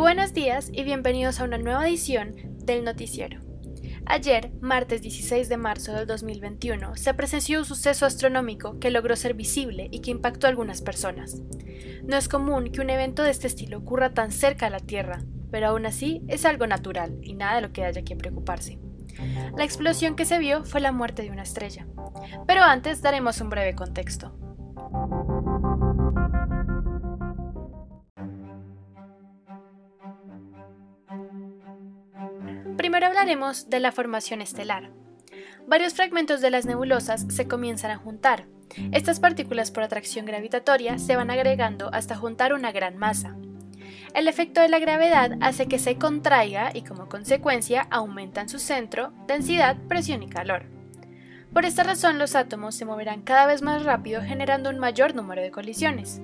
Buenos días y bienvenidos a una nueva edición del noticiero. Ayer, martes 16 de marzo del 2021, se presenció un suceso astronómico que logró ser visible y que impactó a algunas personas. No es común que un evento de este estilo ocurra tan cerca a la Tierra, pero aún así es algo natural y nada de lo que haya que preocuparse. La explosión que se vio fue la muerte de una estrella. Pero antes daremos un breve contexto. Primero hablaremos de la formación estelar. Varios fragmentos de las nebulosas se comienzan a juntar. Estas partículas por atracción gravitatoria se van agregando hasta juntar una gran masa. El efecto de la gravedad hace que se contraiga y como consecuencia aumentan su centro, densidad, presión y calor. Por esta razón los átomos se moverán cada vez más rápido generando un mayor número de colisiones.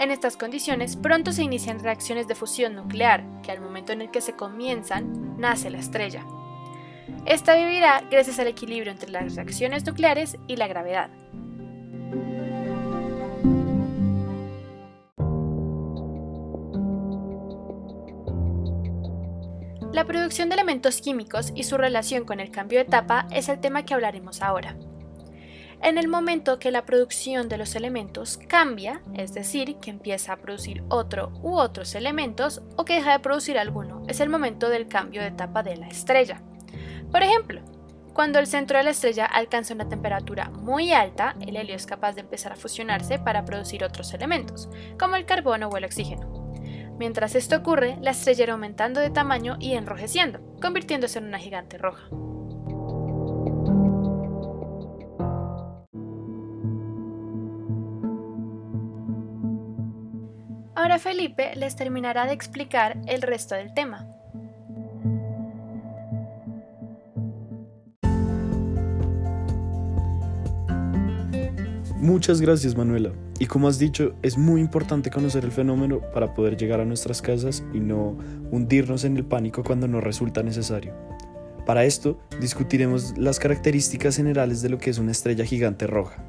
En estas condiciones pronto se inician reacciones de fusión nuclear, que al momento en el que se comienzan, nace la estrella. Esta vivirá gracias al equilibrio entre las reacciones nucleares y la gravedad. La producción de elementos químicos y su relación con el cambio de etapa es el tema que hablaremos ahora. En el momento que la producción de los elementos cambia, es decir, que empieza a producir otro u otros elementos o que deja de producir alguno, es el momento del cambio de etapa de la estrella. Por ejemplo, cuando el centro de la estrella alcanza una temperatura muy alta, el helio es capaz de empezar a fusionarse para producir otros elementos, como el carbono o el oxígeno. Mientras esto ocurre, la estrella irá aumentando de tamaño y enrojeciendo, convirtiéndose en una gigante roja. Ahora Felipe les terminará de explicar el resto del tema. Muchas gracias Manuela. Y como has dicho, es muy importante conocer el fenómeno para poder llegar a nuestras casas y no hundirnos en el pánico cuando no resulta necesario. Para esto, discutiremos las características generales de lo que es una estrella gigante roja.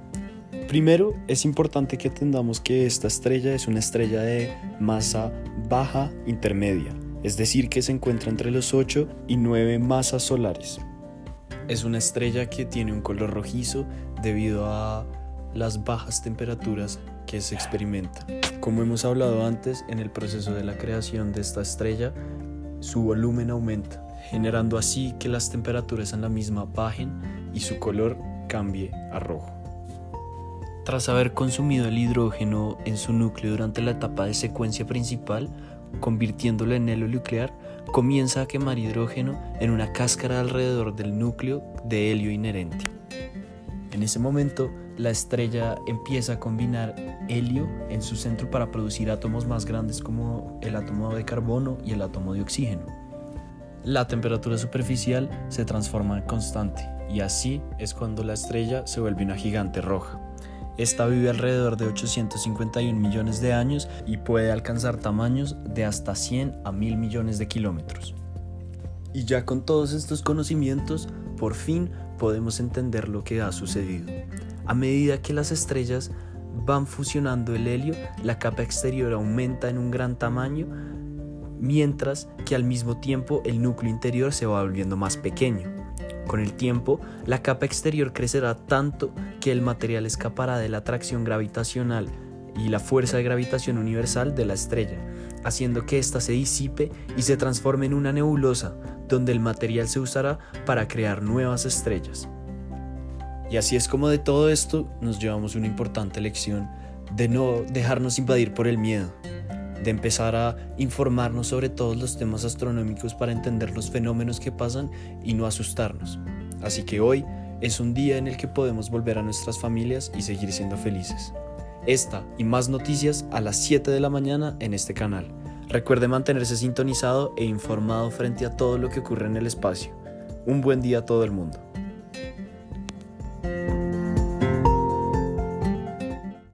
Primero, es importante que atendamos que esta estrella es una estrella de masa baja intermedia, es decir, que se encuentra entre los 8 y 9 masas solares. Es una estrella que tiene un color rojizo debido a las bajas temperaturas que se experimentan. Como hemos hablado antes, en el proceso de la creación de esta estrella, su volumen aumenta, generando así que las temperaturas en la misma bajen y su color cambie a rojo. Tras haber consumido el hidrógeno en su núcleo durante la etapa de secuencia principal, convirtiéndolo en helio nuclear, comienza a quemar hidrógeno en una cáscara alrededor del núcleo de helio inherente. En ese momento, la estrella empieza a combinar helio en su centro para producir átomos más grandes como el átomo de carbono y el átomo de oxígeno. La temperatura superficial se transforma en constante y así es cuando la estrella se vuelve una gigante roja. Esta vive alrededor de 851 millones de años y puede alcanzar tamaños de hasta 100 a 1000 millones de kilómetros. Y ya con todos estos conocimientos, por fin podemos entender lo que ha sucedido. A medida que las estrellas van fusionando el helio, la capa exterior aumenta en un gran tamaño, mientras que al mismo tiempo el núcleo interior se va volviendo más pequeño. Con el tiempo, la capa exterior crecerá tanto que el material escapará de la atracción gravitacional y la fuerza de gravitación universal de la estrella, haciendo que ésta se disipe y se transforme en una nebulosa, donde el material se usará para crear nuevas estrellas. Y así es como de todo esto nos llevamos una importante lección de no dejarnos invadir por el miedo, de empezar a informarnos sobre todos los temas astronómicos para entender los fenómenos que pasan y no asustarnos. Así que hoy es un día en el que podemos volver a nuestras familias y seguir siendo felices. Esta y más noticias a las 7 de la mañana en este canal. Recuerde mantenerse sintonizado e informado frente a todo lo que ocurre en el espacio. Un buen día a todo el mundo.